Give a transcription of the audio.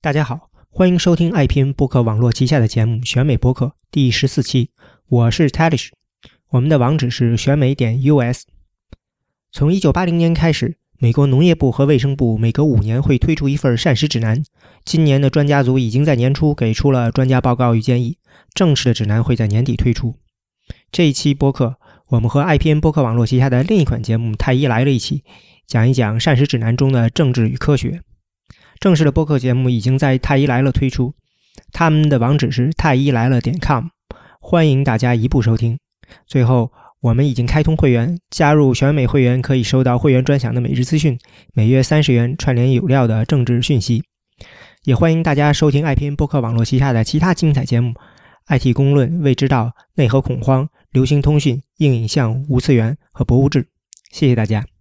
大家好，欢迎收听爱拼播客网络旗下的节目《选美播客》第十四期，我是 Talish，我们的网址是选美点 US。从一九八零年开始，美国农业部和卫生部每隔五年会推出一份膳食指南。今年的专家组已经在年初给出了专家报告与建议，正式的指南会在年底推出。这一期播客，我们和爱拼播客网络旗下的另一款节目《太医来了》一起讲一讲膳食指南中的政治与科学。正式的播客节目已经在太医来了推出，他们的网址是太医来了点 com，欢迎大家一步收听。最后，我们已经开通会员，加入选美会员可以收到会员专享的每日资讯，每月三十元串联有料的政治讯息。也欢迎大家收听爱拼播客网络旗下的其他精彩节目：IT 公论、未知道、内核恐慌、流行通讯、硬影像、无次元和博物志。谢谢大家。